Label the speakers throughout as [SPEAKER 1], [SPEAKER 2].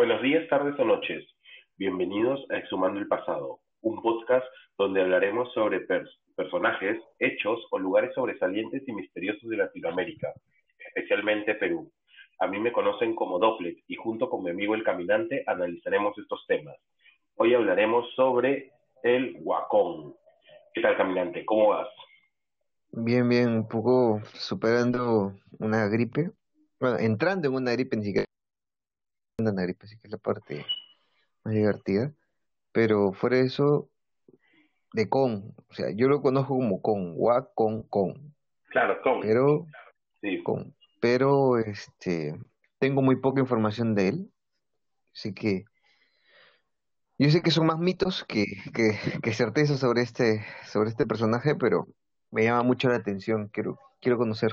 [SPEAKER 1] Buenos días, tardes o noches. Bienvenidos a Exhumando el Pasado, un podcast donde hablaremos sobre personajes, hechos o lugares sobresalientes y misteriosos de Latinoamérica, especialmente Perú. A mí me conocen como Dopplet y junto con mi amigo el caminante analizaremos estos temas. Hoy hablaremos sobre el Huacón. ¿Qué tal, caminante? ¿Cómo vas?
[SPEAKER 2] Bien, bien, un poco superando una gripe. Bueno, entrando en una gripe, ni siquiera una gripe, así que es la parte más divertida. Pero fuera de eso, de con, o sea, yo lo conozco como con, Huacón, con.
[SPEAKER 1] Claro, con.
[SPEAKER 2] Pero,
[SPEAKER 1] Sí.
[SPEAKER 2] con, pero, este, tengo muy poca información de él, así que yo sé que son más mitos que, que, que certezas sobre este, sobre este personaje, pero me llama mucho la atención, quiero, quiero conocer.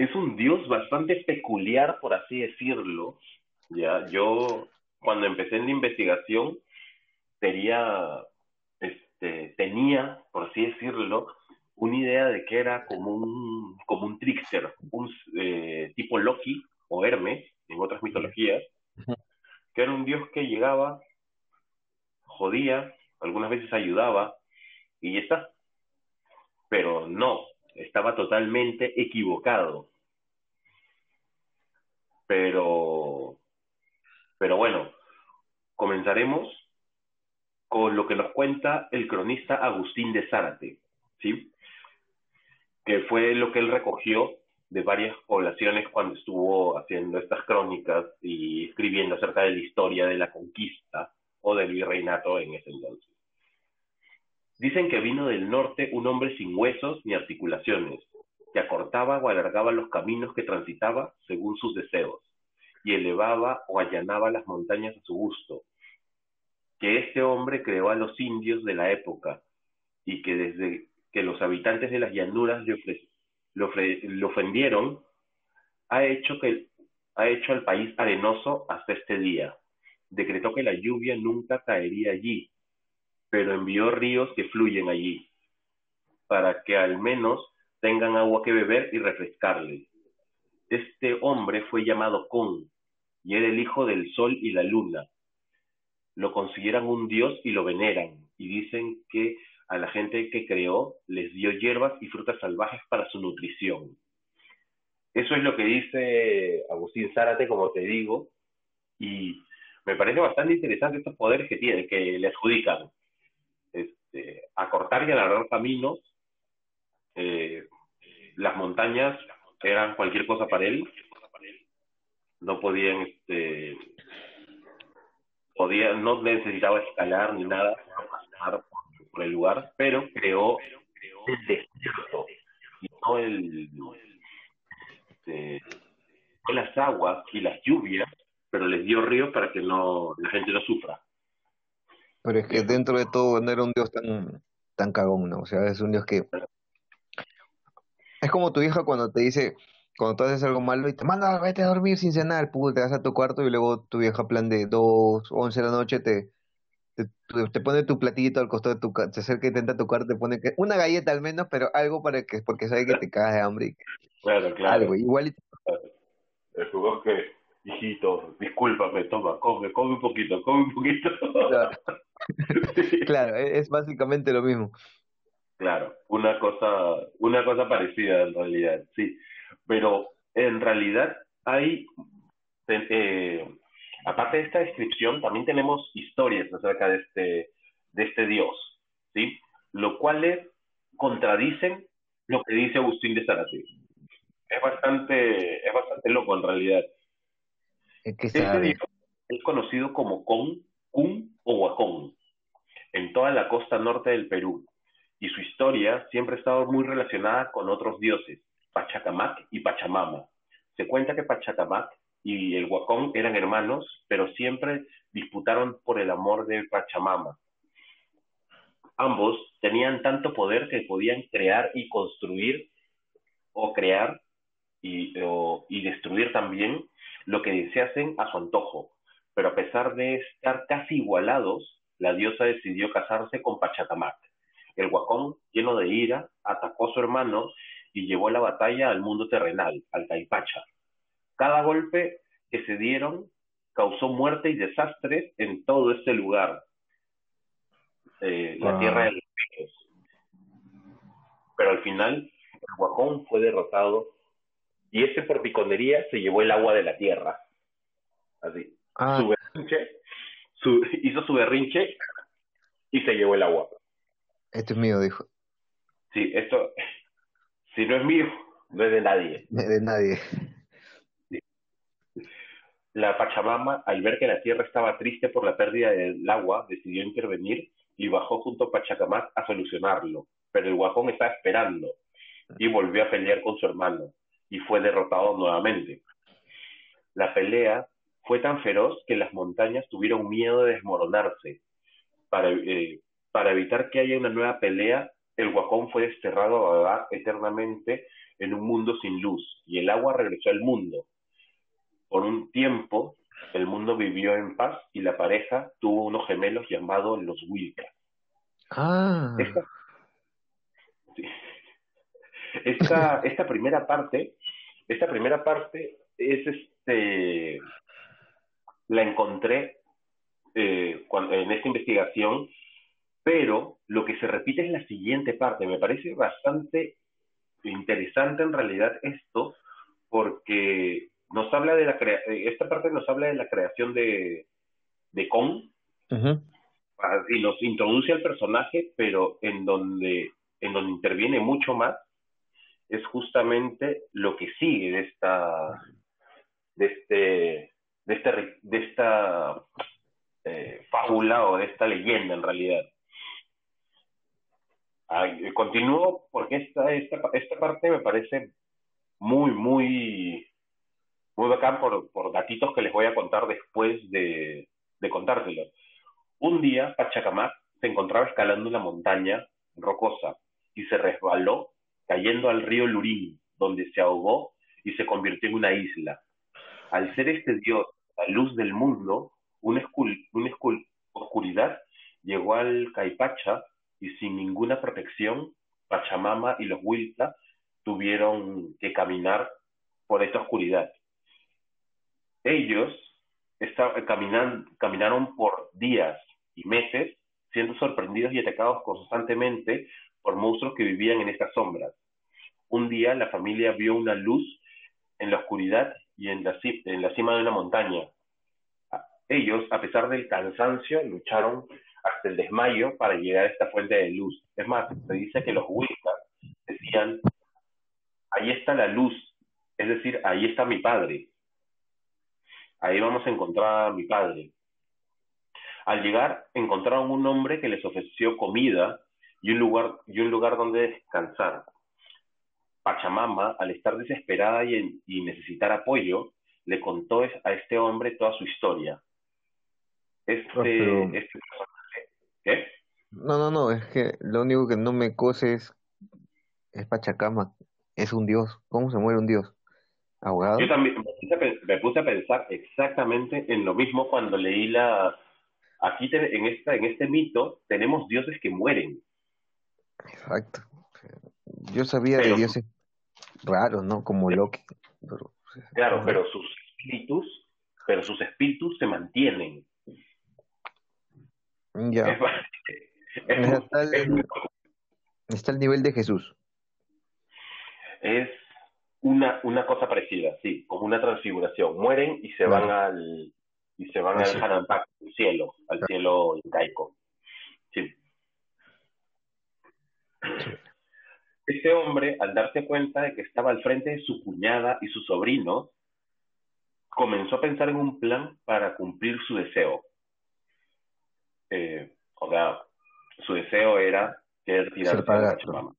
[SPEAKER 1] Es un dios bastante peculiar, por así decirlo. Ya, yo cuando empecé en la investigación tenía, este, tenía, por así decirlo, una idea de que era como un, como un trickster, un eh, tipo Loki o Hermes en otras mitologías, que era un dios que llegaba, jodía, algunas veces ayudaba y ya está. Pero no, estaba totalmente equivocado. Pero, pero bueno, comenzaremos con lo que nos cuenta el cronista Agustín de Zárate, ¿sí? Que fue lo que él recogió de varias poblaciones cuando estuvo haciendo estas crónicas y escribiendo acerca de la historia de la conquista o del virreinato en ese entonces. Dicen que vino del norte un hombre sin huesos ni articulaciones, que acortaba o alargaba los caminos que transitaba según sus deseos, y elevaba o allanaba las montañas a su gusto, que este hombre creó a los indios de la época, y que desde que los habitantes de las llanuras le, ofendieron, ha hecho, que, ha hecho al país arenoso hasta este día. Decretó que la lluvia nunca caería allí, pero envió ríos que fluyen allí, para que al menos tengan agua que beber y refrescarles. Este hombre fue llamado Con, y era el hijo del sol y la luna. Lo consideran un dios y lo veneran, y dicen que a la gente que creó les dio hierbas y frutas salvajes para su nutrición. Eso es lo que dice Agustín Zárate, como te digo, y me parece bastante interesante estos poderes que tiene, que le adjudican. Este, acortar y alargar caminos, eh, las montañas eran cualquier cosa para él, no podían, este, podía, no necesitaba escalar ni nada, pasar por, por el lugar, pero creó el desierto, y no el, este, no las aguas y las lluvias, pero les dio ríos para que no la gente no sufra.
[SPEAKER 2] Pero es que dentro de todo no era un dios tan, tan cagón, ¿no? O sea, es un dios que... Es como tu hija cuando te dice, cuando tú haces algo malo y te manda, vete a dormir sin cenar, puh, te vas a tu cuarto y luego tu vieja plan de 2, 11 de la noche te, te, te- pone tu platito al costado de tu casa, se acerca y intenta tocar, te pone que, una galleta al menos, pero algo para que, porque sabe que te cagas de hambre y que-
[SPEAKER 1] Claro, claro.
[SPEAKER 2] algo, igual y-
[SPEAKER 1] El juego es que, hijito, discúlpame, toma, come, come un poquito, come un poquito.
[SPEAKER 2] Claro, e- es básicamente lo mismo.
[SPEAKER 1] Claro, una cosa, una cosa parecida en realidad, sí. Pero en realidad hay, eh, aparte de esta descripción, también tenemos historias acerca de este, de este dios, ¿sí? Lo cuales contradicen lo que dice Agustín de Zárate. Es bastante, es bastante loco en realidad.
[SPEAKER 2] Es que
[SPEAKER 1] Este dios es conocido como Con, Kun o Huacón en toda la costa norte del Perú y su historia siempre ha estado muy relacionada con otros dioses, Pachacamac y Pachamama. Se cuenta que Pachacamac y el Huacón eran hermanos, pero siempre disputaron por el amor de Pachamama. Ambos tenían tanto poder que podían crear y construir o crear y, y destruir también lo que deseasen a su antojo. Pero a pesar de estar casi igualados, la diosa decidió casarse con Pachacamac. El Huacón, lleno de ira, atacó a su hermano y llevó la batalla al mundo terrenal, al Caipacha. Cada golpe que se dieron causó muerte y desastres en todo este lugar, eh, la
[SPEAKER 2] Ah.
[SPEAKER 1] tierra de los. Pero al final, el guajón fue derrotado y ese por piconería se llevó el agua de la tierra. Así.
[SPEAKER 2] Ah,
[SPEAKER 1] Su berrinche, su- hizo su berrinche y se llevó el agua.
[SPEAKER 2] Esto es mío, dijo.
[SPEAKER 1] Sí, esto, si no es mío, no es de nadie.
[SPEAKER 2] De nadie.
[SPEAKER 1] La Pachamama, al ver que la tierra estaba triste por la pérdida del agua, decidió intervenir y bajó junto a Pachacamac a solucionarlo. Pero el guajón estaba esperando y volvió a pelear con su hermano y fue derrotado nuevamente. La pelea fue tan feroz que las montañas tuvieron miedo de desmoronarse. Para, eh, para evitar que haya una nueva pelea, el guajón fue desterrado a vagar eternamente en un mundo sin luz y el agua regresó al mundo. Por un tiempo, el mundo vivió en paz y la pareja tuvo unos gemelos llamados los Wilkas.
[SPEAKER 2] Ah,
[SPEAKER 1] Esta, sí. esta, esta primera parte, esta primera parte es este, la encontré eh, en esta investigación, pero lo que se repite es la siguiente parte. Me parece bastante interesante en realidad esto, porque nos habla de la crea- eh, esta parte nos habla de la creación de, de Kong. Ah, y nos introduce al personaje, pero en donde, en donde interviene mucho más es justamente lo que sigue de esta de este de este ri- de esta eh, fábula o de esta leyenda en realidad. Y continúo porque esta, esta, esta parte me parece muy, muy, muy bacán por, por datitos que les voy a contar después de, de. Un día, Pachacamac se encontraba escalando una montaña rocosa y se resbaló cayendo al río Lurín, donde se ahogó y se convirtió en una isla. Al ser este dios la luz del mundo, una, una oscuridad llegó al Caipacha y sin ninguna protección, Pachamama y los Huilta tuvieron que caminar por esta oscuridad. Ellos caminan- caminaron por días y meses siendo sorprendidos y atacados constantemente por monstruos que vivían en estas sombras. Un día la familia vio una luz en la oscuridad y en la, cima de una montaña. Ellos, a pesar del cansancio, lucharon hasta el desmayo para llegar a esta fuente de luz. Es más, se dice que los Wicca decían, ahí está la luz, es decir, ahí está mi padre. Ahí vamos a encontrar a mi padre. Al llegar, encontraron un hombre que les ofreció comida y un lugar, y un lugar donde descansar. Pachamama, al estar desesperada y, en- y necesitar apoyo, le contó a este hombre toda su historia. Este,
[SPEAKER 2] Ah,
[SPEAKER 1] este
[SPEAKER 2] No, no, no, es que lo único que no me cose es, es Pachacama. Es un dios. ¿Cómo se muere un dios? ¿Ahogado?
[SPEAKER 1] Yo también me puse, a, pen- me puse a pensar exactamente en lo mismo cuando leí la... Aquí te- en, esta, en este mito tenemos dioses que mueren.
[SPEAKER 2] Exacto. Yo sabía de dioses raros, ¿no? Como Loki. Pero,
[SPEAKER 1] Claro, pero sus espíritus, pero sus espíritus se mantienen.
[SPEAKER 2] Ya.
[SPEAKER 1] Es,
[SPEAKER 2] Está el nivel de Jesús.
[SPEAKER 1] es una, una cosa parecida, sí, como una transfiguración. Mueren y se
[SPEAKER 2] Claro.
[SPEAKER 1] van al y se van
[SPEAKER 2] Eso.
[SPEAKER 1] al Hanampak, al cielo, al cielo incaico. Sí. Este hombre, al darse cuenta de que estaba al frente de su cuñada y su sobrino, comenzó a pensar en un plan para cumplir su deseo. Eh, o sea, su deseo era querer tirarse
[SPEAKER 2] Ser
[SPEAKER 1] a
[SPEAKER 2] padrastro.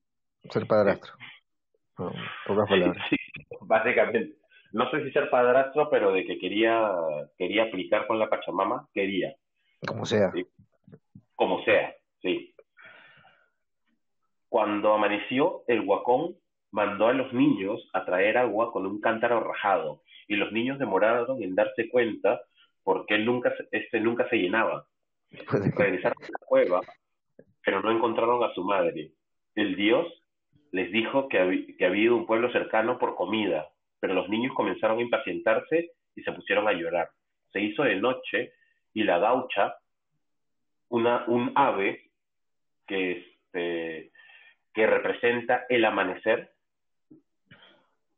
[SPEAKER 2] Ser padrastro. No, pocas palabras.
[SPEAKER 1] Sí, básicamente. No sé si ser padrastro, pero de que quería, quería aplicar con la Pachamama, quería,
[SPEAKER 2] Como sea.
[SPEAKER 1] Sí. como sea, sí. Cuando amaneció, el guacón mandó a los niños a traer agua con un cántaro rajado, y los niños demoraron en darse cuenta porque él nunca, este nunca se llenaba. Regresaron a la cueva, pero no encontraron a su madre. El dios les dijo que, que había un pueblo cercano por comida, pero los niños comenzaron a impacientarse y se pusieron a llorar. se hizo de noche y la gaucha, una, un ave que, este, que representa el amanecer,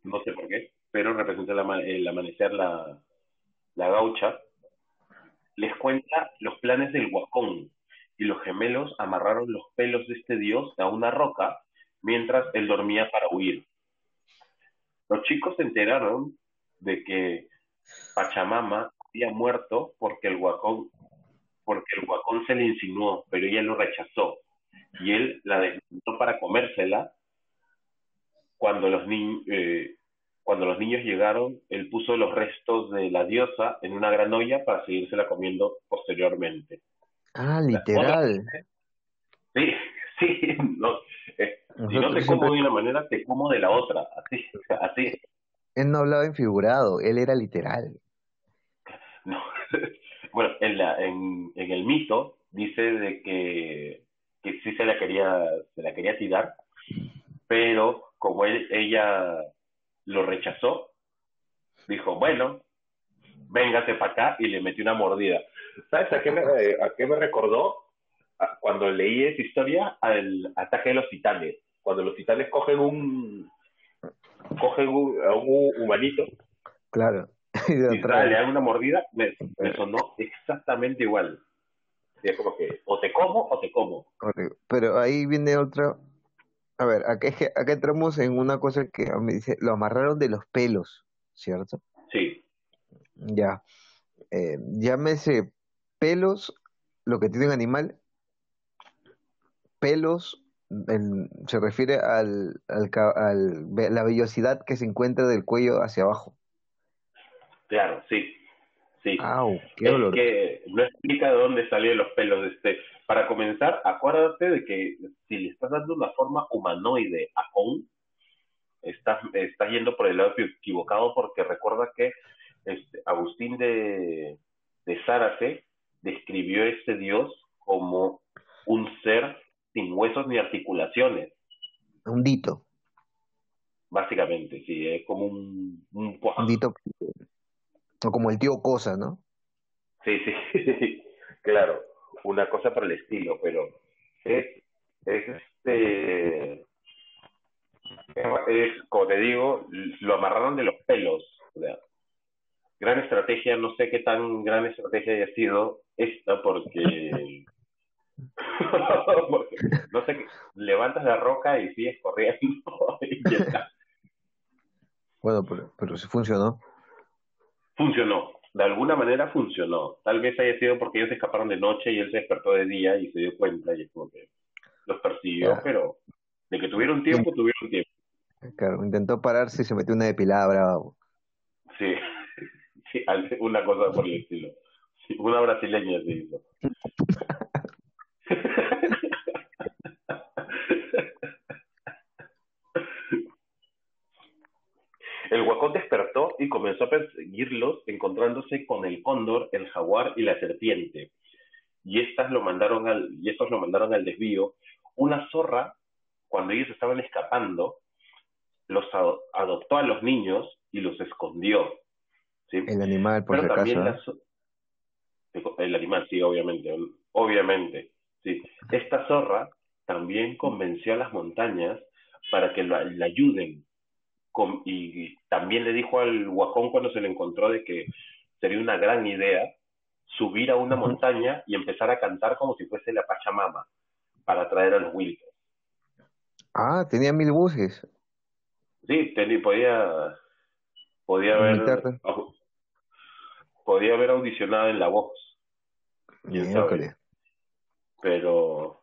[SPEAKER 1] no sé por qué, pero representa el, amanecer la, la gaucha, les cuenta los planes del guacón y los gemelos amarraron los pelos de este dios a una roca mientras él dormía para huir. Los chicos se enteraron de que Pachamama había muerto porque el guacón, porque el guacón se le insinuó, pero ella lo rechazó y él la desmontó para comérsela. Cuando los, eh, cuando los niños llegaron, él puso los restos de la diosa en una gran olla para seguírsela comiendo posteriormente.
[SPEAKER 2] Ah, literal.
[SPEAKER 1] Sí, sí, no, eh, si no te como de una manera, te como de la otra, así, así.
[SPEAKER 2] Él no hablaba en figurado, él era literal.
[SPEAKER 1] No, bueno, en, la, en, en el mito dice de que, que sí se la quería, se la quería tirar, pero como él, ella lo rechazó, dijo, bueno, véngase para acá y le metió una mordida. ¿Sabes a qué me, a qué me recordó? cuando leí esa historia, al ataque de los titanes. Cuando los titanes cogen un cogen un, a un humanito.
[SPEAKER 2] Claro.
[SPEAKER 1] y, le dan una mordida, me, sonó exactamente igual. Es como que o te como o te como.
[SPEAKER 2] Pero ahí viene otra. A ver, acá, acá entramos en una cosa que me dice, lo amarraron de los pelos, ¿cierto?
[SPEAKER 1] Sí.
[SPEAKER 2] Ya. Eh, llámese pelos, lo que tiene un animal, pelos se refiere al, al, la vellosidad que se encuentra del cuello hacia abajo.
[SPEAKER 1] Claro, sí. Sí.
[SPEAKER 2] qué dolor.
[SPEAKER 1] que no explica de dónde salían los pelos. Este, para comenzar, acuérdate de que si le estás dando una forma humanoide a Kong, estás, estás yendo por el lado equivocado porque recuerda que este, Agustín de, de Zárate describió a este dios como un ser sin huesos ni articulaciones.
[SPEAKER 2] Un dito.
[SPEAKER 1] Básicamente, sí, es como un... Un,
[SPEAKER 2] un dito, o como el tío Cosa, ¿no?
[SPEAKER 1] Sí, sí, claro, una cosa para el estilo, pero es, es este... Es, como te digo, lo amarraron de los pelos. gran estrategia, no sé qué tan gran estrategia haya sido esta, porque no sé, levantas la roca y sigues corriendo
[SPEAKER 2] Bueno, pero, pero sí funcionó.
[SPEAKER 1] Funcionó, de alguna manera funcionó. Tal vez haya sido porque ellos escaparon de noche y él se despertó de día y se dio cuenta y es como que los persiguió, pero de que tuvieron tiempo, tuvieron tiempo.
[SPEAKER 2] Claro, intentó pararse y se metió una depilada bravo.
[SPEAKER 1] Sí, sí, una cosa por el estilo. una brasileña se hizo. El guacón despertó y comenzó a perseguirlos, encontrándose con el cóndor, el jaguar y la serpiente. Y estas lo mandaron al, y estos lo mandaron al desvío. Una zorra, cuando ellos estaban escapando, los adoptó a los niños y los escondió.
[SPEAKER 2] El animal, por Pero también
[SPEAKER 1] el animal, sí, obviamente, obviamente. Sí. Esta zorra también convenció a las montañas para que la, ayuden. Y también le dijo al guajón cuando se le encontró de que sería una gran idea subir a una montaña y empezar a cantar como si fuese la Pachamama para atraer a los Wilkes.
[SPEAKER 2] Ah, tenía mil voces.
[SPEAKER 1] Sí, tenía, podía, podía haber, podía haber audicionado en la voz. Pero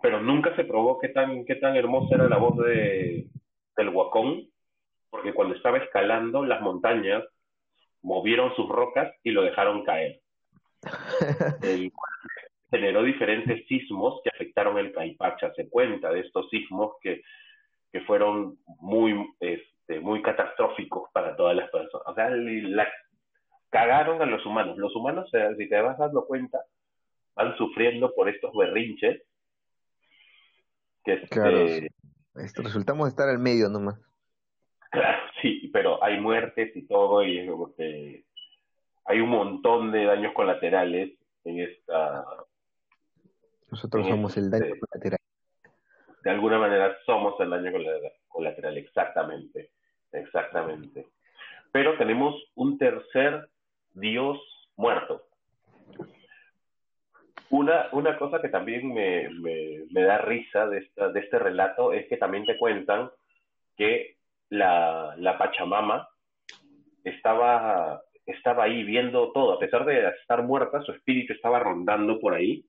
[SPEAKER 1] pero nunca se probó qué tan qué tan hermosa era la voz de del Huacón, porque cuando estaba escalando las montañas movieron sus rocas y lo dejaron caer. generó diferentes sismos que afectaron el Caipacha. Se cuenta de estos sismos que, que fueron muy, este, muy catastróficos para todas las personas. O sea, la, cagaron a los humanos. Los humanos, si te vas dando cuenta, van sufriendo por estos berrinches.
[SPEAKER 2] Que este, claro, esto, resultamos estar al medio nomás.
[SPEAKER 1] Claro, sí, pero hay muertes y todo, y es como que hay un montón de daños colaterales en esta...
[SPEAKER 2] Nosotros somos el daño
[SPEAKER 1] este-
[SPEAKER 2] colateral.
[SPEAKER 1] De alguna manera somos el daño colate- colateral, exactamente, exactamente. Pero tenemos un tercer dios muerto. Una, una cosa que también me, me, me da risa de, esta, de este relato es que también te cuentan que la, la Pachamama estaba, estaba ahí viendo todo, a pesar de estar muerta, su espíritu estaba rondando por ahí,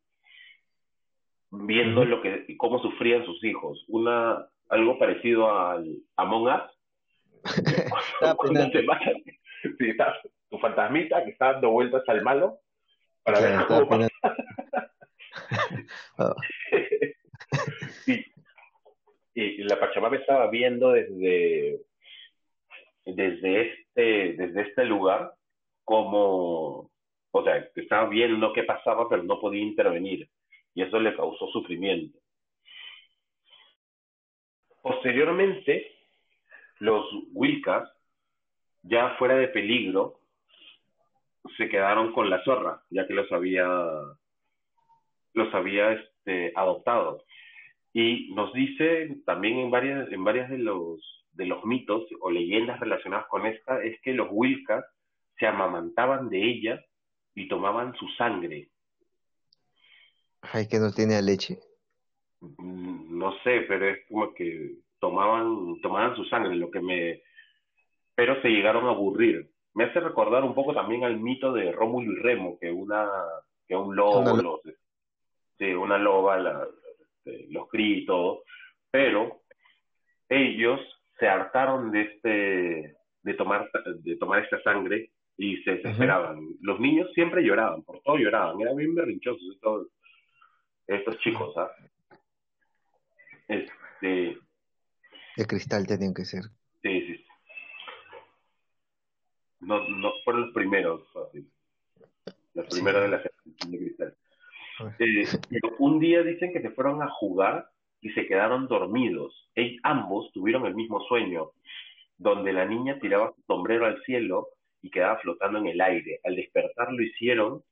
[SPEAKER 1] viendo lo que, cómo sufrían sus hijos. Una, algo parecido al Among Us,
[SPEAKER 2] Estaba
[SPEAKER 1] cuando
[SPEAKER 2] pendiente.
[SPEAKER 1] te matan, sí, está tu fantasmita que está dando vueltas al malo para ver cómo. Y, y la Pachamama estaba viendo desde, desde, este, desde este lugar como, o sea, estaba viendo qué pasaba, pero no podía intervenir. Y eso le causó sufrimiento. Posteriormente, los Wilcas, ya fuera de peligro, se quedaron con la zorra, ya que los había, los había este, adoptado. Y nos dice también en varias, en varias de los, de los mitos o leyendas relacionadas con esta, es que los Wilcas se amamantaban de ella y tomaban su sangre.
[SPEAKER 2] Ay, que no tiene leche.
[SPEAKER 1] Mm, No sé, pero es como que tomaban, tomaban su sangre, lo que me... Pero se llegaron a aburrir. Me hace recordar un poco también al mito de Rómulo y Remo, que una, que un lobo, los, sí, una loba la- este, los cría y todo, pero ellos se hartaron de este, de tomar, de tomar esta sangre y se desesperaban. Los niños siempre lloraban, por todo lloraban, eran bien berrinchosos estos, estos chicos, ¿ah? Este,
[SPEAKER 2] De cristal tenían que ser.
[SPEAKER 1] sí, sí. No, no, fueron los primeros, así. Los
[SPEAKER 2] Sí.
[SPEAKER 1] primeros de la de cristal. Eh, pero un día dicen que se fueron a jugar y se quedaron dormidos. Ellos, ambos tuvieron el mismo sueño, donde la niña tiraba su sombrero al cielo y quedaba flotando en el aire. Al despertar lo hicieron,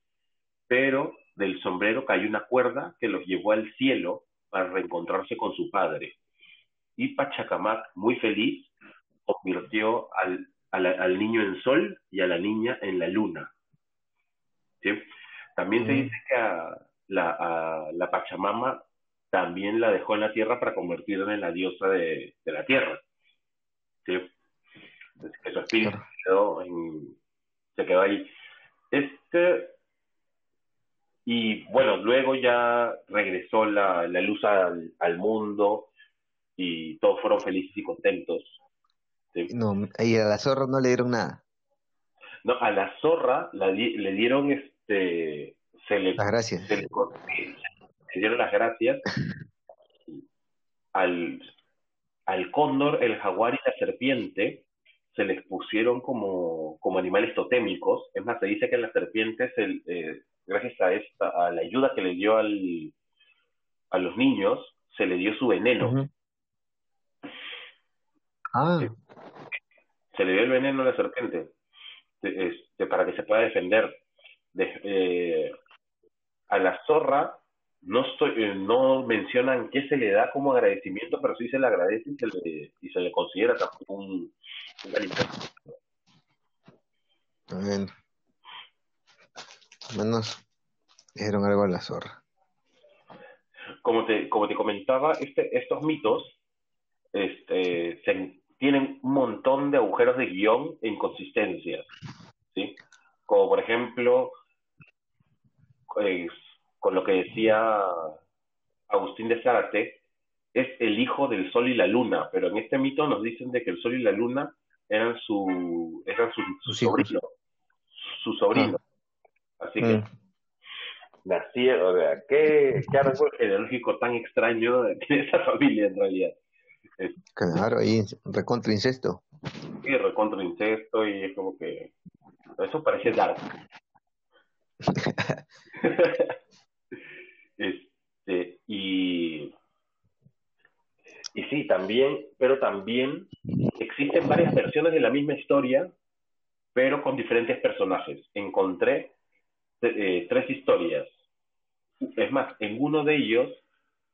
[SPEAKER 1] pero del sombrero cayó una cuerda que los llevó al cielo para reencontrarse con su padre. Y Pachacamac, muy feliz, convirtió al, al niño en sol y a la niña en la luna. ¿Sí? También se
[SPEAKER 2] Mm.
[SPEAKER 1] dice que a la, a la Pachamama también la dejó en la tierra para convertirla en la diosa de, de la tierra. ¿Sí? Entonces, que su espíritu
[SPEAKER 2] Claro.
[SPEAKER 1] quedó en- se quedó ahí. Este, y bueno, luego ya regresó la, la luz al, al mundo y todos fueron felices y contentos. ¿sí?
[SPEAKER 2] No, y a la zorra no le dieron nada.
[SPEAKER 1] No, a la zorra la le dieron este se le,
[SPEAKER 2] Las gracias.
[SPEAKER 1] se le, se dieron las gracias al, al cóndor, el jaguar y la serpiente se les pusieron como, como animales totémicos. Es más, se dice que la serpiente, se- eh, gracias a esta, a la ayuda que le dio al, a los niños, se le dio su veneno.
[SPEAKER 2] Ah,
[SPEAKER 1] se le dio el veneno a la serpiente este, para que se pueda defender. De- eh, a la zorra no estoy, eh, no mencionan qué se le da como agradecimiento, pero sí se le agradece y se le, y se le considera también un, un alimento.
[SPEAKER 2] bueno. Menos le dieron algo a la zorra.
[SPEAKER 1] Como te, como te comentaba, este, estos mitos este, se- tienen un montón de agujeros de guion e inconsistencias, ¿sí? Como por ejemplo, pues, con lo que decía Agustín de Zárate, es el hijo del sol y la luna, pero en este mito nos dicen de que el sol y la luna eran su, eran su, su sobrino, su sobrino. Así que
[SPEAKER 2] Mm.
[SPEAKER 1] nacieron, o sea, qué, qué árbol genealógico tan extraño tiene esa familia en realidad.
[SPEAKER 2] Claro, ahí recontra incesto.
[SPEAKER 1] y recontra incesto y es como que eso parece dark. este, y, y sí, también, pero también existen varias versiones de la misma historia, pero con diferentes personajes. Encontré eh, tres historias. Es más, en uno de ellos,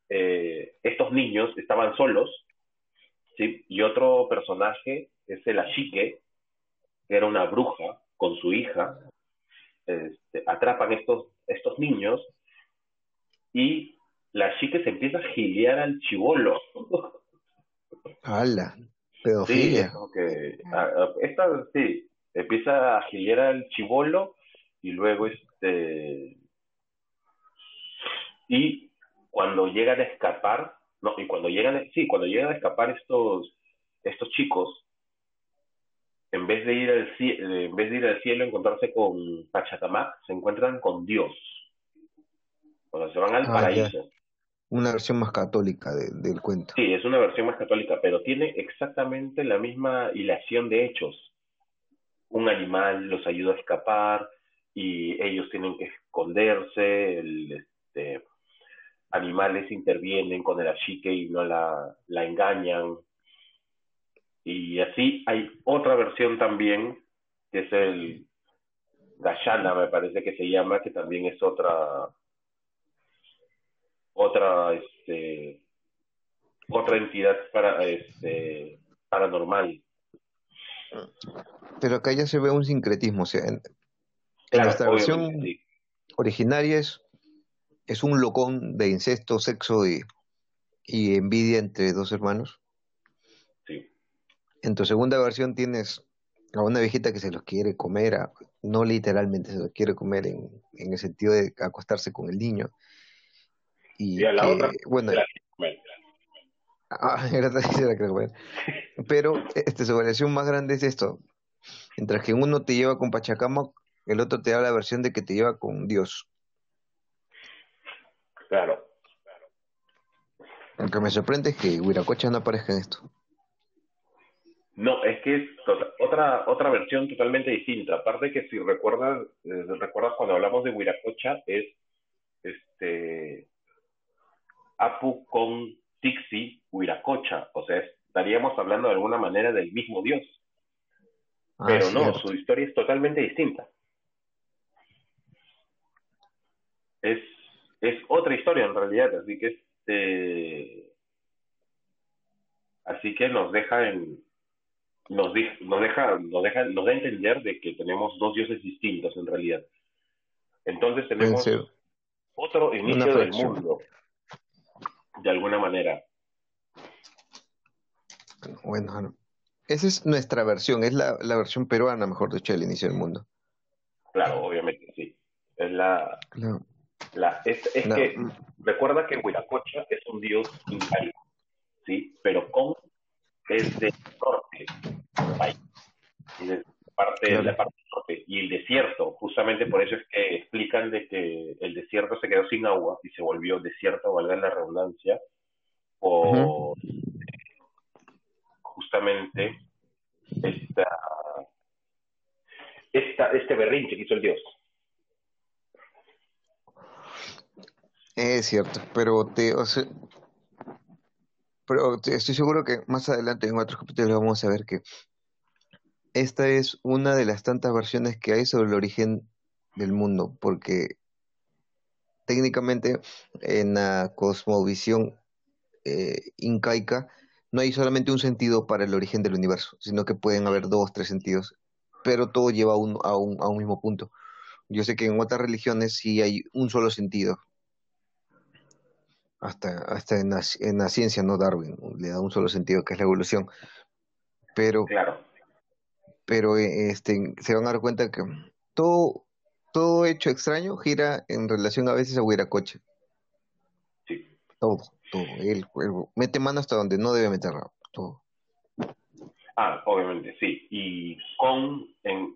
[SPEAKER 1] eh, estos niños estaban solos, y otro personaje es el Ashike, que era una bruja con su hija, este, atrapan estos, estos niños y la chica se empieza a gilear al chivolo.
[SPEAKER 2] ¡Hala! Pedofilia.
[SPEAKER 1] Sí, esta, sí, empieza a gilear al chivolo y luego este y cuando llegan a escapar, no, y cuando llegan, sí, cuando llegan a escapar estos estos chicos, en vez de ir al cielo, en vez de ir al cielo encontrarse con Pachacamac, se encuentran con Dios. O se van al ah, paraíso.
[SPEAKER 2] Una versión más católica del cuento.
[SPEAKER 1] Sí, es una versión más católica, pero tiene exactamente la misma hilación de hechos. Un animal los ayuda a escapar y ellos tienen que esconderse, el, este, animales intervienen con el achique y no la, la engañan. Y así hay otra versión también, que es el Gashana, me parece que se llama, que también es otra otra este otra entidad para este paranormal
[SPEAKER 2] pero acá ya se ve un sincretismo o sea en, nuestra versión originaria es, es un locón de incesto sexo y, y envidia entre dos hermanos. En tu segunda versión tienes a una viejita que se los quiere comer, no literalmente se los quiere comer en, en el sentido de acostarse con el niño, y, a la otra, bueno, ah, Pero este, su variación más grande es esto. Mientras que uno te lleva con Pachacama, el otro te da la versión de que te lleva con Dios.
[SPEAKER 1] Claro.
[SPEAKER 2] Lo que me sorprende es que Huiracocha no aparezca en esto.
[SPEAKER 1] No, es que es otra otra versión totalmente distinta. Aparte que si recuerdas, eh, recuerdas cuando hablamos de Huiracocha, es este Apu con Tixi Huiracocha, o sea, estaríamos hablando de alguna manera del mismo dios. Ah, Pero no, su historia es totalmente distinta. Es, es otra historia en realidad, así que este así que nos deja en nos, nos deja nos deja nos da a entender de que tenemos dos dioses distintos en realidad. Entonces tenemos otro inicio del mundo de alguna manera.
[SPEAKER 2] Bueno, esa es nuestra versión, es la, la versión peruana, mejor dicho, del inicio del mundo.
[SPEAKER 1] Claro, obviamente, sí. Es la... la es, es que recuerda que Huiracocha es un dios incaico, ¿sí? Pero con es del norte, parte, de la parte norte, y el desierto, justamente por eso es que explican de que el desierto se quedó sin agua y se volvió desierto, valga la redundancia, por justamente esta, esta, este berrinche que hizo el dios.
[SPEAKER 2] Es cierto, pero te, o sea, pero estoy seguro que más adelante en otros capítulos vamos a ver que esta es una de las tantas versiones que hay sobre el origen del mundo, porque técnicamente en la cosmovisión eh, incaica no hay solamente un sentido para el origen del universo, sino que pueden haber dos, tres sentidos, pero todo lleva a un, a un, mismo punto. Yo sé que en otras religiones sí hay un solo sentido. Hasta, hasta en, la, en la ciencia, ¿no? Darwin le da un solo sentido, que es la evolución. Pero
[SPEAKER 1] claro
[SPEAKER 2] pero eh, este, se van a dar cuenta que todo, todo hecho extraño gira en relación a veces a Huiracocha.
[SPEAKER 1] Sí.
[SPEAKER 2] Todo, todo. Él, mete mano hasta donde no debe meterla, todo.
[SPEAKER 1] Ah, obviamente, sí. Y con, en,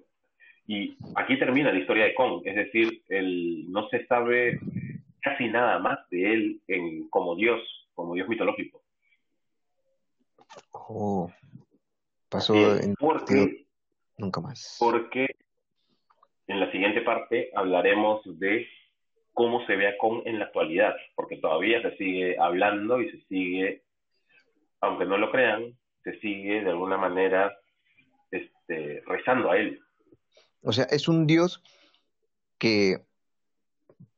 [SPEAKER 1] y aquí termina la historia de Kong, es decir, el, no se sabe casi nada más de él en, como Dios, como Dios mitológico.
[SPEAKER 2] Oh, pasó
[SPEAKER 1] en, porque
[SPEAKER 2] Nunca más.
[SPEAKER 1] Porque en la siguiente parte hablaremos de cómo se ve a Kong en la actualidad, porque todavía se sigue hablando y se sigue, aunque no lo crean, se sigue de alguna manera este, rezando a él.
[SPEAKER 2] O sea, es un dios que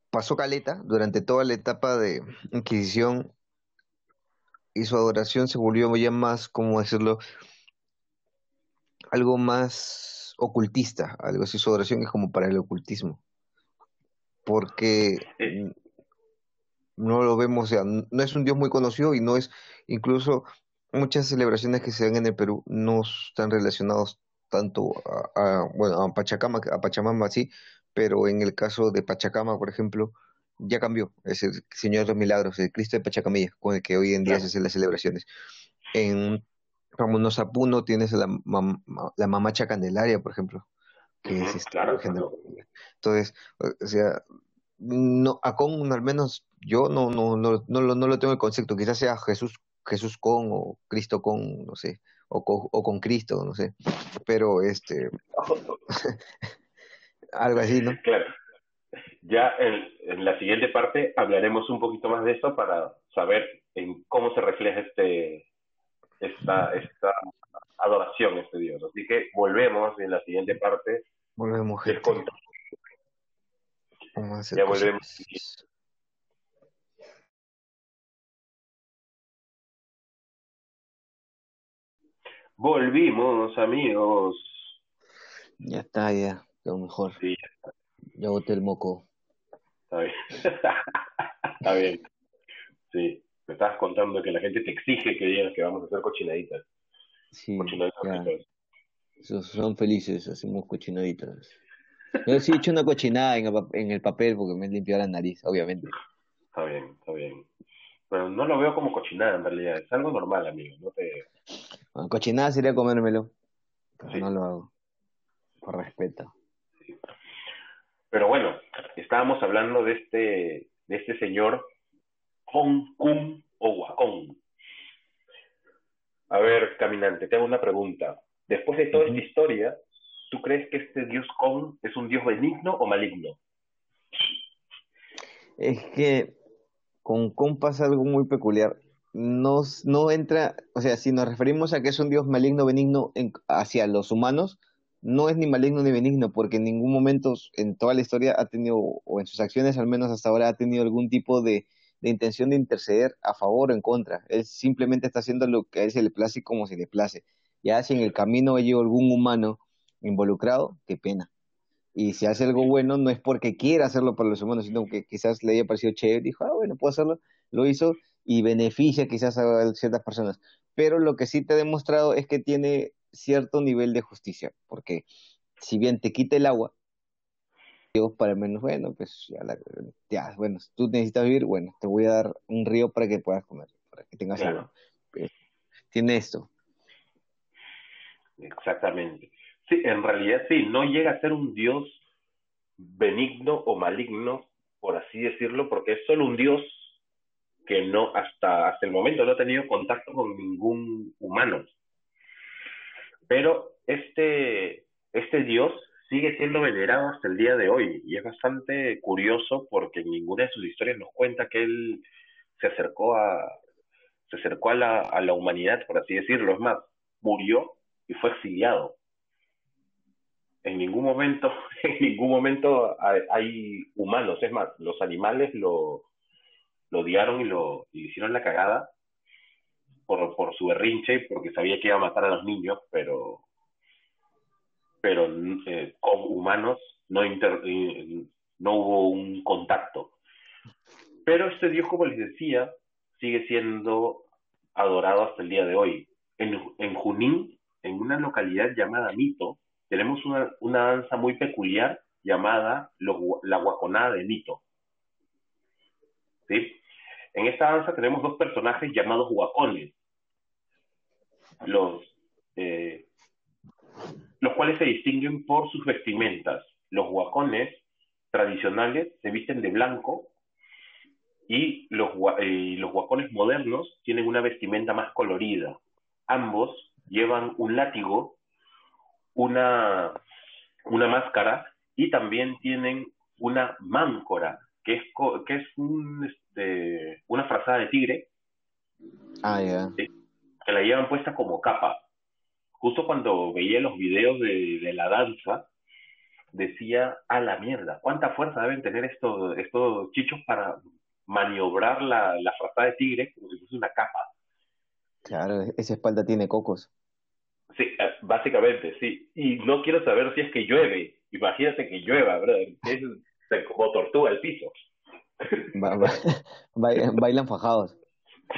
[SPEAKER 2] pasó caleta durante toda la etapa de Inquisición y su adoración se volvió ya más, como decirlo, algo más ocultista, algo así, su adoración es como para el ocultismo, porque no lo vemos, o sea, no es un Dios muy conocido y no es, incluso muchas celebraciones que se dan en el Perú no están relacionados tanto a, bueno, a Pachacama, a Pachamama sí, pero en el caso de Pachacama, por ejemplo, ya cambió, es el Señor de los Milagros, el Cristo de Pachacamilla, con el que hoy en día se hacen las celebraciones. En Ramonosapuno tienes la, la mamacha candelaria, por ejemplo, que es este, claro, Entonces, o sea, no, con al menos yo no, no, no, no, lo, no lo tengo el concepto, quizás sea Jesús, Jesús con o Cristo con, no sé, o con, o con Cristo, no sé, pero este, algo así, ¿no?
[SPEAKER 1] Claro. Ya en, en, la siguiente parte hablaremos un poquito más de esto para saber en cómo se refleja este esta, esta adoración a este Dios. Así que volvemos en la siguiente parte.
[SPEAKER 2] Volvemos, gente.
[SPEAKER 1] Ya volvemos. Volvimos, amigos.
[SPEAKER 2] Ya está, ya. Lo mejor.
[SPEAKER 1] Sí,
[SPEAKER 2] ya boté el moco.
[SPEAKER 1] Está bien. está bien. Sí. Me estabas contando que la gente te exige que digas que vamos a hacer cochinaditas.
[SPEAKER 2] Sí, Son felices, hacemos cochinaditas. Yo sí he hecho una cochinada en el, en el papel porque me limpió la nariz, obviamente.
[SPEAKER 1] Está bien, está bien. Pero no lo veo como cochinada en realidad, es algo normal, amigo. No te...
[SPEAKER 2] cochinada sería comérmelo. No lo hago. Por respeto.
[SPEAKER 1] Pero bueno, estábamos hablando de este, de este señor Hong Kong o Wakong. A ver, caminante, te hago una pregunta. Después de toda esta historia, ¿tú crees que este dios Kong es un dios benigno o maligno?
[SPEAKER 2] Es que con Kong pasa algo muy peculiar. No, no entra, o sea, si nos referimos a que es un dios maligno, benigno hacia los humanos, no es ni maligno ni benigno, porque en ningún momento en toda la historia ha tenido, o en sus acciones al menos hasta ahora, ha tenido algún tipo de, de intención de interceder a favor o en contra. Él simplemente está haciendo lo que a él se le place como se le place. Ya si en el camino hay algún humano involucrado, qué pena. Y si hace algo bueno, no es porque quiera hacerlo para los humanos, sino que quizás le haya parecido chévere, dijo, ah, bueno, puedo hacerlo, lo hizo y beneficia quizás a ciertas personas. Pero lo que sí te ha demostrado es que tiene cierto nivel de justicia, porque si bien te quita el agua, Dios para menos, bueno, pues ya, ya, bueno, tú necesitas vivir, bueno, te voy a dar un río para que puedas comer, para que tengas agua. Pues, tiene esto.
[SPEAKER 1] Exactamente. Sí, en realidad sí, no llega a ser un Dios benigno o maligno, por así decirlo, porque es solo un Dios que no hasta hasta el momento no ha tenido contacto con ningún humano. Pero este este Dios sigue siendo venerado hasta el día de hoy. Y es bastante curioso porque ninguna de sus historias nos cuenta que él se acercó a se acercó a la, humanidad, por así decirlo, es más, murió y fue exiliado. En ningún momento, en ningún momento hay, humanos, es más, los animales lo, lo odiaron y lo y hicieron la cagada por, por su berrinche, porque sabía que iba a matar a los niños, pero pero eh, con humanos no, eh, no hubo un contacto. Pero este Dios, como les decía, sigue siendo adorado hasta el día de hoy. En, en Junín, en una localidad llamada Mito, tenemos una, una danza muy peculiar llamada la guaconada de Mito. ¿Sí? En esta danza tenemos dos personajes llamados guacones. Los, eh, los cuales se distinguen por sus vestimentas. Los huacones tradicionales se visten de blanco y los, los huacones modernos tienen una vestimenta más colorida. Ambos llevan un látigo, una, una máscara y también tienen una máncora, que es, que es este, una frazada de tigre,
[SPEAKER 2] ah,
[SPEAKER 1] que la llevan puesta como capa justo cuando veía los videos de, la danza, decía, a la mierda, ¿cuánta fuerza deben tener estos, estos chichos para maniobrar la, la frazada de tigre como si fuese una capa?
[SPEAKER 2] Claro, esa espalda tiene cocos.
[SPEAKER 1] Sí, eh, básicamente, sí. Y no quiero saber si es que llueve. Imagínate que llueva, brother. Es como tortuga el piso.
[SPEAKER 2] bailan fajados.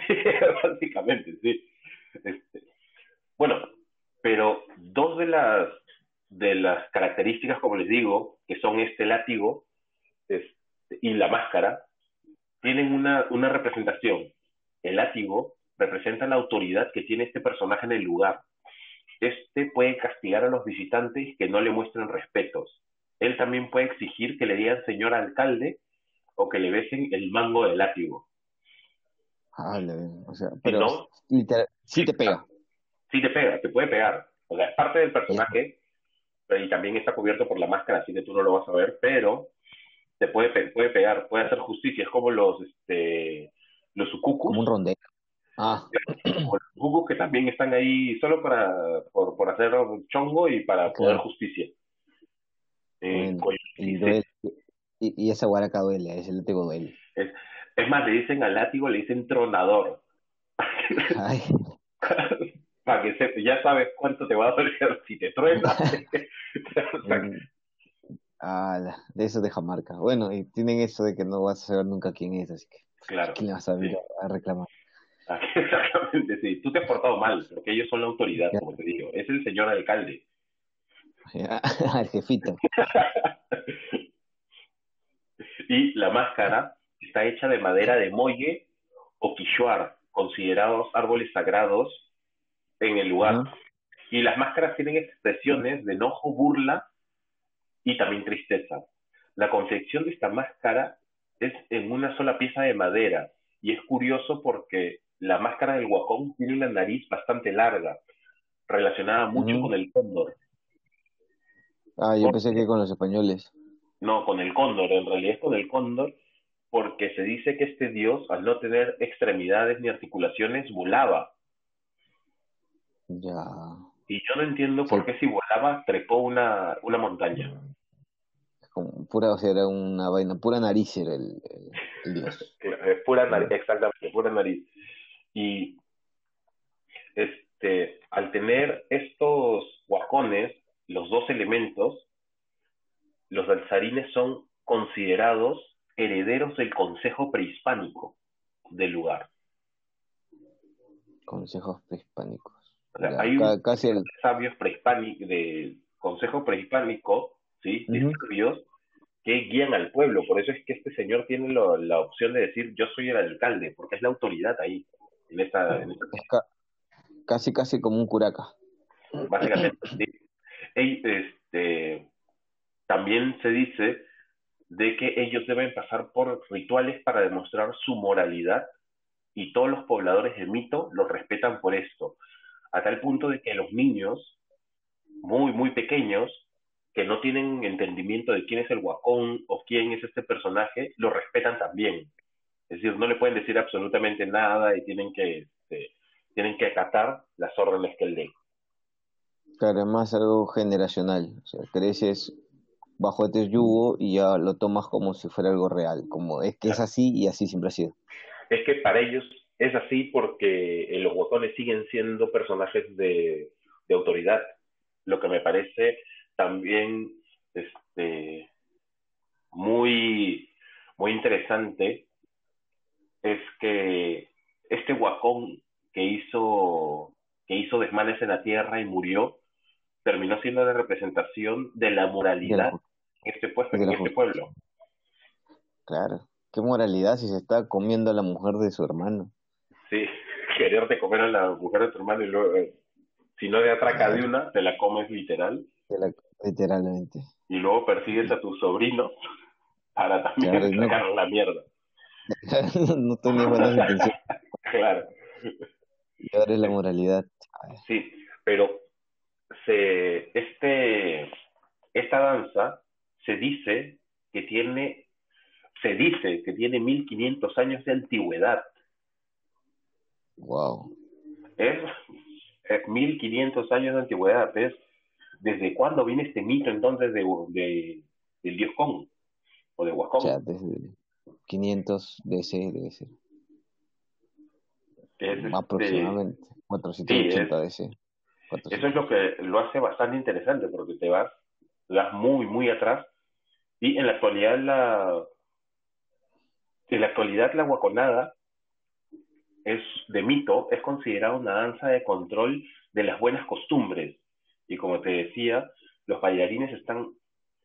[SPEAKER 1] Sí, básicamente, sí. Este, bueno, pero dos de las de las características, como les digo, que son este látigo este, y la máscara, tienen una, una representación. El látigo representa la autoridad que tiene este personaje en el lugar. Este puede castigar a los visitantes que no le muestren respetos. Él también puede exigir que le digan señor alcalde o que le besen el mango del látigo.
[SPEAKER 2] Ah, o sea, pero sí te pega.
[SPEAKER 1] Sí te pega, te puede pegar. O sea, es parte del personaje y también está cubierto por la máscara, así que tú no lo vas a ver, pero te puede, puede pegar, puede hacer justicia. Es como los, este, los sucucus.
[SPEAKER 2] Como un rondel. Ah.
[SPEAKER 1] Como los sucucus que también están ahí solo para, por, por hacer chongo y para poder justicia.
[SPEAKER 2] Eh, y, y, esa guaraca duele, ese látigo duele.
[SPEAKER 1] Es, es más, le dicen al látigo, le dicen tronador. Ay. para que se, ya sabes cuánto te va a doler si te truena.
[SPEAKER 2] ah, de eso deja marca. Bueno, y tienen eso de que no vas a saber nunca quién es, así que
[SPEAKER 1] claro,
[SPEAKER 2] ¿quién le vas a, a reclamar?
[SPEAKER 1] Exactamente, sí. Tú te has portado mal, porque ellos son la autoridad, como te digo. Es el señor alcalde.
[SPEAKER 2] el jefito.
[SPEAKER 1] y la máscara está hecha de madera de molle o quichuar, considerados árboles sagrados en el lugar. Y las máscaras tienen expresiones de enojo, burla y también tristeza. La confección de esta máscara es en una sola pieza de madera y es curioso porque la máscara del guacón tiene una nariz bastante larga, relacionada mucho con el cóndor.
[SPEAKER 2] Ah, yo pensé que con los españoles.
[SPEAKER 1] No, con el cóndor, en realidad es con el cóndor, porque se dice que este dios, al no tener extremidades ni articulaciones, volaba.
[SPEAKER 2] Ya.
[SPEAKER 1] Y yo no entiendo por qué si volaba trepó una, una montaña.
[SPEAKER 2] Como pura, o sea, era una vaina, pura nariz era el, dios.
[SPEAKER 1] pura nariz, exactamente, pura nariz. Y este, al tener estos guacones, los dos elementos, los danzarines son considerados herederos del consejo prehispánico del lugar.
[SPEAKER 2] Consejos prehispánicos
[SPEAKER 1] hay un casi el... sabios prehispánicos, de consejo prehispánico, ¿sí? De sabios que guían al pueblo. Por eso es que este señor tiene la opción de decir yo soy el alcalde, porque es la autoridad ahí, en esta...
[SPEAKER 2] casi, casi como un curaca.
[SPEAKER 1] Básicamente, sí. este, también se dice de que ellos deben pasar por rituales para demostrar su moralidad y todos los pobladores de mito los respetan por esto a tal punto de que los niños, muy, muy pequeños, que no tienen entendimiento de quién es el guacón o quién es este personaje, lo respetan también. Es decir, no le pueden decir absolutamente nada y tienen que, este, tienen que acatar las órdenes que él dé.
[SPEAKER 2] Claro, además algo generacional. O sea, creces bajo este yugo y ya lo tomas como si fuera algo real, como es que es así y así siempre ha sido.
[SPEAKER 1] Es que para ellos es así porque eh, los botones siguen siendo personajes de, autoridad, lo que me parece también este, muy, muy interesante es que este guacón que hizo, que hizo desmanes en la tierra y murió, terminó siendo la representación de la moralidad en este, puesto, en este pueblo.
[SPEAKER 2] Claro, qué moralidad si se está comiendo a la mujer de su hermano.
[SPEAKER 1] Sí, quererte comer a la mujer de tu hermano y luego, eh, si no te atraca de una, te la comes literal.
[SPEAKER 2] literalmente.
[SPEAKER 1] Y luego persigues a tu sobrino para también sacar la mierda.
[SPEAKER 2] no tenía buenas intenciones.
[SPEAKER 1] claro.
[SPEAKER 2] Y ahora es la moralidad.
[SPEAKER 1] Sí, pero se, este, esta danza se dice que tiene, se dice que tiene 1500 años de antigüedad.
[SPEAKER 2] Wow.
[SPEAKER 1] Es, es 1500 años de antigüedad, es ¿desde cuándo viene este mito entonces de, de del dios Kong o de Wacom?
[SPEAKER 2] O sea, desde 500 DC debe ser.
[SPEAKER 1] Es, este,
[SPEAKER 2] Aproximadamente 480
[SPEAKER 1] Sí,
[SPEAKER 2] DC.
[SPEAKER 1] Eso es lo que lo hace bastante interesante porque te vas, vas muy, muy atrás y en la actualidad la en la actualidad la guaconada es de mito, es considerada una danza de control de las buenas costumbres. Y como te decía, los bailarines están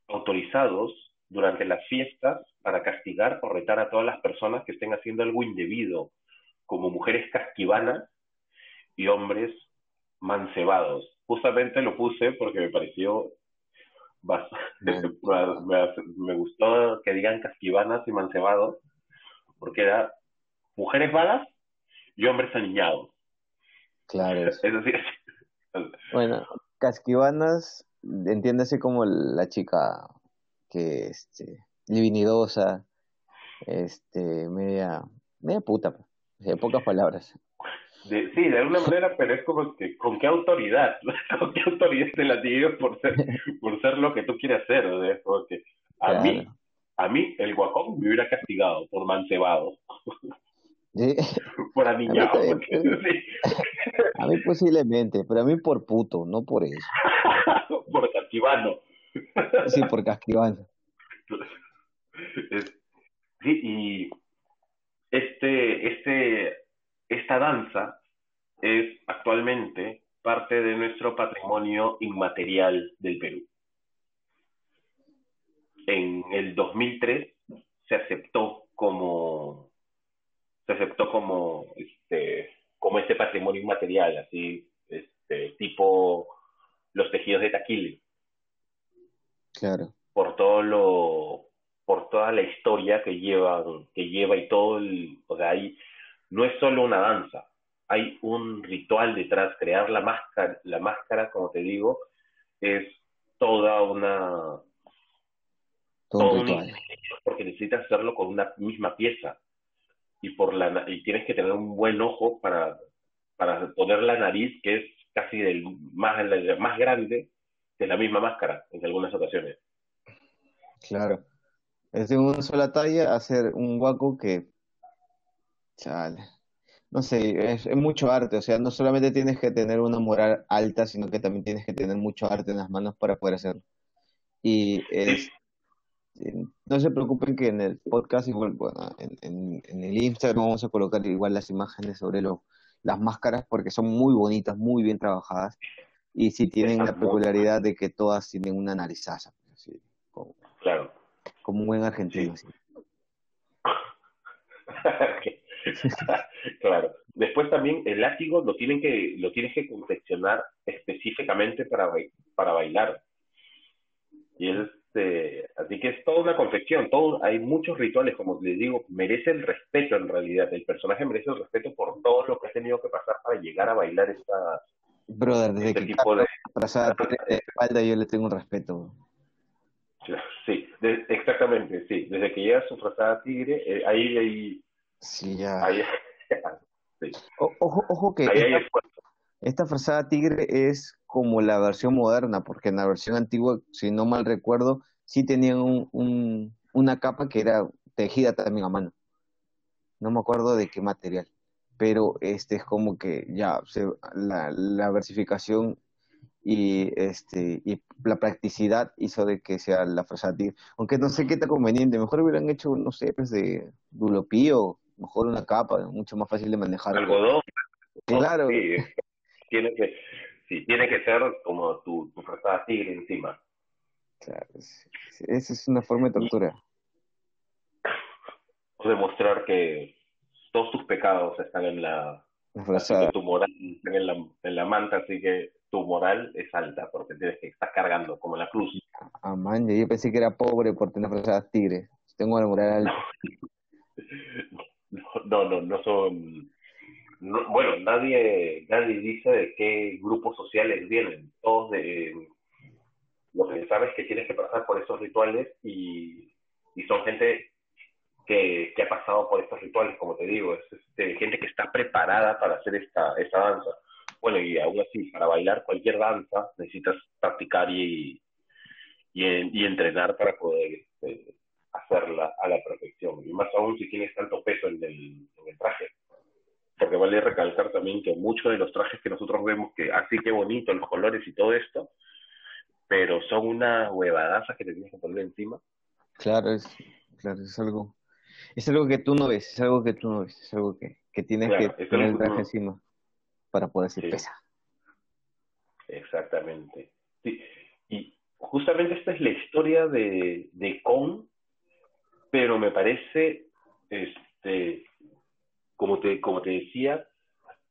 [SPEAKER 1] autorizados durante las fiestas para castigar o retar a todas las personas que estén haciendo algo indebido, como mujeres casquivanas y hombres mancebados. Justamente lo puse porque me pareció me gustó que digan casquivanas y mancebados, porque era mujeres vagas y hombres aniñados.
[SPEAKER 2] Claro.
[SPEAKER 1] Es decir,
[SPEAKER 2] Bueno, casquivanas, entiéndase como la chica que, este, divinidosa, este, media, media puta, pues, de pocas palabras.
[SPEAKER 1] de- sí, de alguna manera, pero es como que, ¿con qué autoridad? ¿Con qué autoridad te la digo por ser, por ser lo que tú quieres hacer? O sea, es como que a
[SPEAKER 2] Claro.
[SPEAKER 1] mí, a mí, el guacón me hubiera castigado por mancebado,
[SPEAKER 2] Sí,
[SPEAKER 1] por aniñado.
[SPEAKER 2] A mí
[SPEAKER 1] sí.
[SPEAKER 2] A mí posiblemente, pero a mí por puto, no por eso.
[SPEAKER 1] por casquivano.
[SPEAKER 2] Sí, por casquivana.
[SPEAKER 1] Es- sí, y este, este, esta danza es actualmente parte de nuestro patrimonio inmaterial del Perú. En el 2003 se aceptó como se aceptó como este como este patrimonio inmaterial, así este tipo los tejidos de taquile
[SPEAKER 2] Claro,
[SPEAKER 1] por todo lo por toda la historia que lleva que lleva y todo el o sea hay no es solo una danza hay un ritual detrás crear la máscara la máscara como te digo es toda una
[SPEAKER 2] todo un ritual.
[SPEAKER 1] porque necesitas hacerlo con una misma pieza. Y por la y tienes que tener un buen ojo para para poner la nariz que es casi del más la- más grande de la misma máscara en algunas ocasiones
[SPEAKER 2] Claro. Es de una sola talla hacer un guaco que, chale, no sé, es, es mucho arte, o sea, no solamente tienes que tener una moral alta, sino que también tienes que tener mucho arte en las manos para poder hacerlo. Y es, no se preocupen que en el podcast, igual, bueno, en, en, en el Instagram vamos a colocar igual las imágenes sobre lo, las máscaras porque son muy bonitas, muy bien trabajadas y sí tienen la peculiaridad de que todas tienen una narizaza, así, como,
[SPEAKER 1] claro
[SPEAKER 2] como un buen argentino.
[SPEAKER 1] claro. Después también el látigo lo tienen que lo tienes que confeccionar específicamente para para bailar. Y es este, así que es toda una confección, todo hay muchos rituales, como les digo, merece el respeto en realidad. El personaje merece el respeto por todo lo que ha tenido que pasar para llegar a bailar esta
[SPEAKER 2] Brother, desde
[SPEAKER 1] este
[SPEAKER 2] que
[SPEAKER 1] tipo de
[SPEAKER 2] abrazaba de espalda yo le tengo un respeto.
[SPEAKER 1] sí, de- exactamente, sí. Desde que llega su frazada tigre, eh, ahí ahí
[SPEAKER 2] Sí, ya.
[SPEAKER 1] ahí, sí.
[SPEAKER 2] O- ojo, ojo que
[SPEAKER 1] ahí
[SPEAKER 2] esta. Esta frazada tigre es como la versión moderna, porque en la versión antigua, si no mal recuerdo, sí tenían un, un- una capa que era tejida también a mano. No me acuerdo de qué material, pero este es como que ya se- la, la versificación y este y la practicidad hizo de que sea la frazada tigre. Aunque no sé qué tan conveniente, mejor hubieran hecho, no sé, pues de dulopío, mejor una capa, mucho más fácil de manejar.
[SPEAKER 1] Algodón.
[SPEAKER 2] Claro.
[SPEAKER 1] Sí, tiene que, sí, tiene que ser como tu, tu frazada tigre encima.
[SPEAKER 2] Claro, es- esa es una forma de tortura.
[SPEAKER 1] O demostrar que todos tus pecados están en la,
[SPEAKER 2] La
[SPEAKER 1] tu moral está en la, en la manta, así que tu moral es alta, porque tienes que estar cargando como la cruz.
[SPEAKER 2] Ah, man, yo pensé que era pobre por tener frazadas tigre. Tengo la moral alta.
[SPEAKER 1] No, no, no son. No- bueno, nadie, nadie dice de qué grupos sociales vienen. Todos de. Lo que sabes es que tienes que pasar por esos rituales y, son gente que, ha pasado por estos rituales, como te digo. Es este, gente que está preparada para hacer esta, esta danza. bueno, y aún así, para bailar cualquier danza necesitas practicar y, y, entrenar para poder este, hacerla a la perfección. Y más aún si tienes tanto peso en el, traje. Porque vale recalcar también que muchos de los trajes que nosotros vemos, que así que bonito, los colores y todo esto, pero son una huevadaza que te tienes que poner encima.
[SPEAKER 2] Claro, es, claro, es algo, es algo que tú no ves, es algo que tú no ves, es algo que, que tienes que poner el traje encima para poder ser pesa.
[SPEAKER 1] Exactamente. Sí. Y justamente esta es la historia de, de Kong, pero me parece, este, como te, como te decía,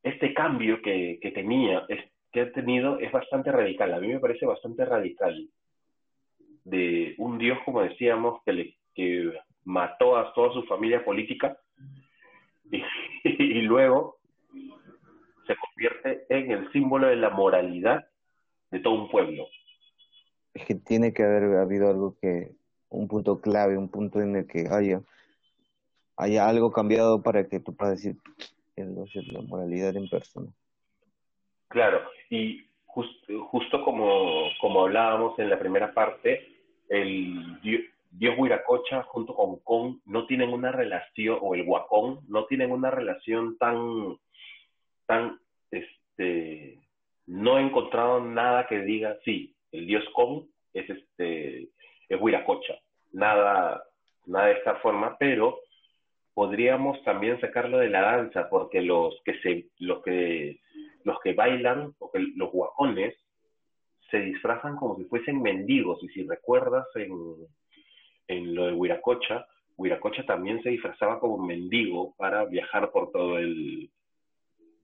[SPEAKER 1] este cambio que, que tenía, es, que ha tenido es bastante radical. A mí me parece bastante radical. De un dios, como decíamos, que, le, que mató a toda su familia política y, y luego se convierte en el símbolo de la moralidad de todo un pueblo.
[SPEAKER 2] Es que tiene que haber habido algo que, un punto clave, un punto en el que haya, haya algo cambiado para que tú puedas decir, la moralidad en persona.
[SPEAKER 1] Claro, y justo como, como hablábamos en la primera parte, el dios, Huiracocha junto con Kong no tienen una relación, o el Huacón, no tienen una relación tan, tan, este, no he encontrado nada que diga, sí, el dios Kong es este, es Huiracocha, nada, nada de esta forma, pero podríamos también sacarlo de la danza, porque los que se, los que, los que bailan, porque los guacones, se disfrazan como si fuesen mendigos, y si recuerdas en, en lo de Huiracocha, Huiracocha también se disfrazaba como mendigo para viajar por todo el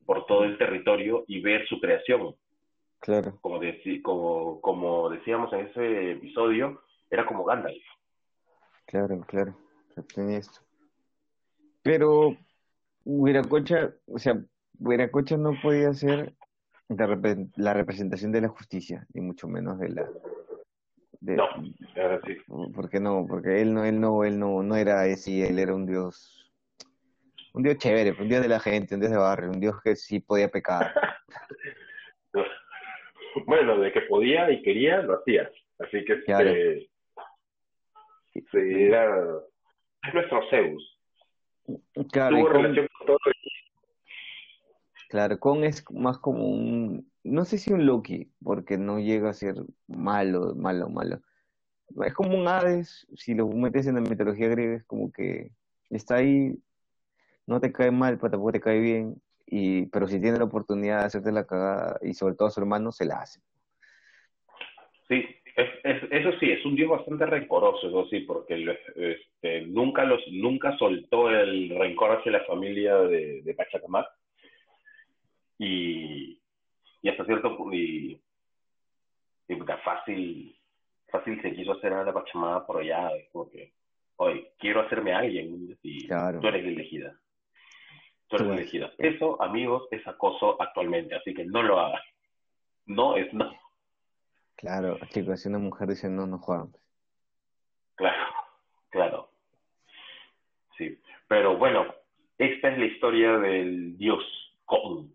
[SPEAKER 1] por todo el territorio y ver su creación.
[SPEAKER 2] Claro.
[SPEAKER 1] Como, como, como decíamos en ese episodio, era como Gandalf.
[SPEAKER 2] Claro, claro, tenía esto. Pero Huiracocha, o sea, Huiracocha no podía ser la, representación de la justicia, ni mucho menos de la...
[SPEAKER 1] no, ahora sí.
[SPEAKER 2] ¿Por qué no? Porque él no, él no, él no, no era así, él era un dios, un dios chévere, un dios de la gente, un dios de barrio, un dios que sí podía pecar.
[SPEAKER 1] bueno, de que podía y quería, lo hacía. Así que este, era, es nuestro Zeus.
[SPEAKER 2] Claro, Tuvo relación con todo Claro, Kong es más como un, no sé si un Loki, porque no llega a ser malo, malo, malo. Es como un Hades, si lo metes en la mitología griega, es como que está ahí, no te cae mal, pero tampoco te cae bien, y, pero si tiene la oportunidad de hacerte la cagada, y sobre todo a su hermano, se la hace.
[SPEAKER 1] Sí, eso sí, es un dios bastante rencoroso, eso sí, porque este, nunca los nunca soltó el rencor hacia la familia de, de Pachacamac y, y hasta cierto y, y fácil fácil se quiso hacer a la Pachamama por allá, porque hoy quiero hacerme a alguien y tú eres elegida. Tú eres elegida. Eso, amigos, es acoso actualmente, así que no lo hagas. No es no.
[SPEAKER 2] Claro, chicos, si una mujer dice no, no juegan.
[SPEAKER 1] Claro, claro. Sí, pero bueno, esta es la historia del dios Kong.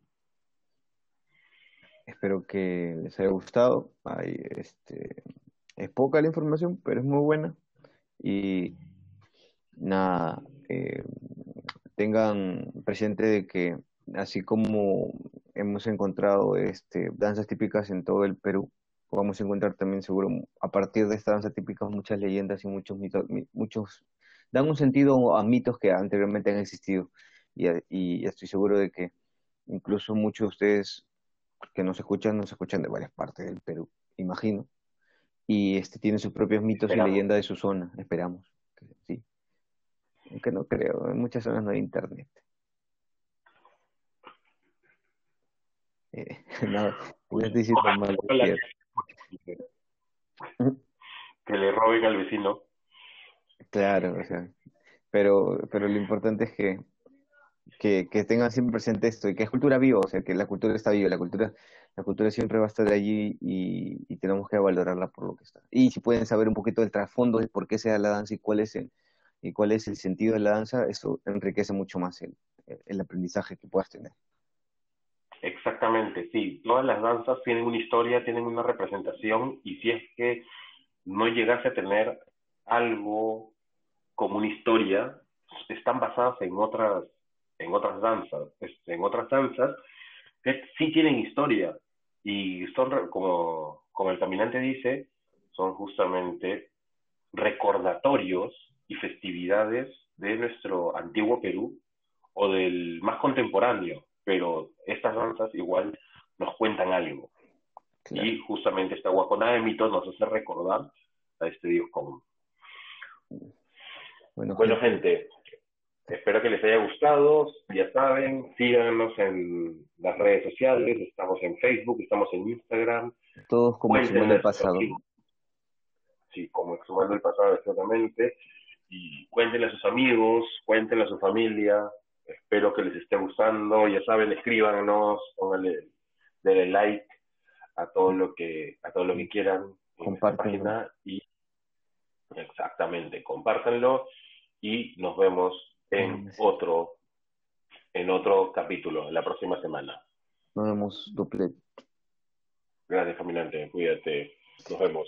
[SPEAKER 2] Espero que les haya gustado. Hay, este, es poca la información, pero es muy buena. Y nada, eh, tengan presente de que así como hemos encontrado este, danzas típicas en todo el Perú, vamos a encontrar también seguro a partir de esta danza típica muchas leyendas y muchos mitos, muchos dan un sentido a mitos que anteriormente han existido. Y, y estoy seguro de que incluso muchos de ustedes que nos escuchan nos escuchan de varias partes del Perú, imagino, y este tienen sus propios mitos y leyendas de su zona, esperamos, sí, aunque no creo, en muchas zonas no hay internet. Eh, no, estoy diciendo mal
[SPEAKER 1] que le roben al vecino.
[SPEAKER 2] Claro, o sea, pero, pero lo importante es que, que, que, tengan siempre presente esto y que es cultura viva, o sea, que la cultura está viva, la cultura, la cultura siempre va a estar allí y, y tenemos que valorarla por lo que está. Y si pueden saber un poquito del trasfondo de por qué se da la danza y cuál es el, y cuál es el sentido de la danza, eso enriquece mucho más el, el aprendizaje que puedas tener.
[SPEAKER 1] Exactamente, sí. Todas las danzas tienen una historia, tienen una representación y si es que no llegase a tener algo como una historia, están basadas en otras en otras danzas, en otras danzas que sí tienen historia y son como como el caminante dice, son justamente recordatorios y festividades de nuestro antiguo Perú o del más contemporáneo, pero estas danzas igual nos cuentan algo. Y justamente esta guaconada de mitos nos hace recordar a este Dios común. Bueno, bueno, gente, espero que les haya gustado. Ya saben, síganos en las redes sociales. Estamos en Facebook, estamos en Instagram.
[SPEAKER 2] Todos como Exhumando el pasado.
[SPEAKER 1] Sí, como Exhumando el pasado, exactamente. Y cuéntenle a sus amigos, cuéntenle a su familia. Espero que les esté gustando. Ya saben, escríbanos, pónganle, denle like a todo lo que, a todo lo que quieran en la página y exactamente, compártanlo y nos vemos en otro en otro capítulo la próxima semana.
[SPEAKER 2] Nos vemos, duple.
[SPEAKER 1] Gracias, caminante. Cuídate. Nos vemos.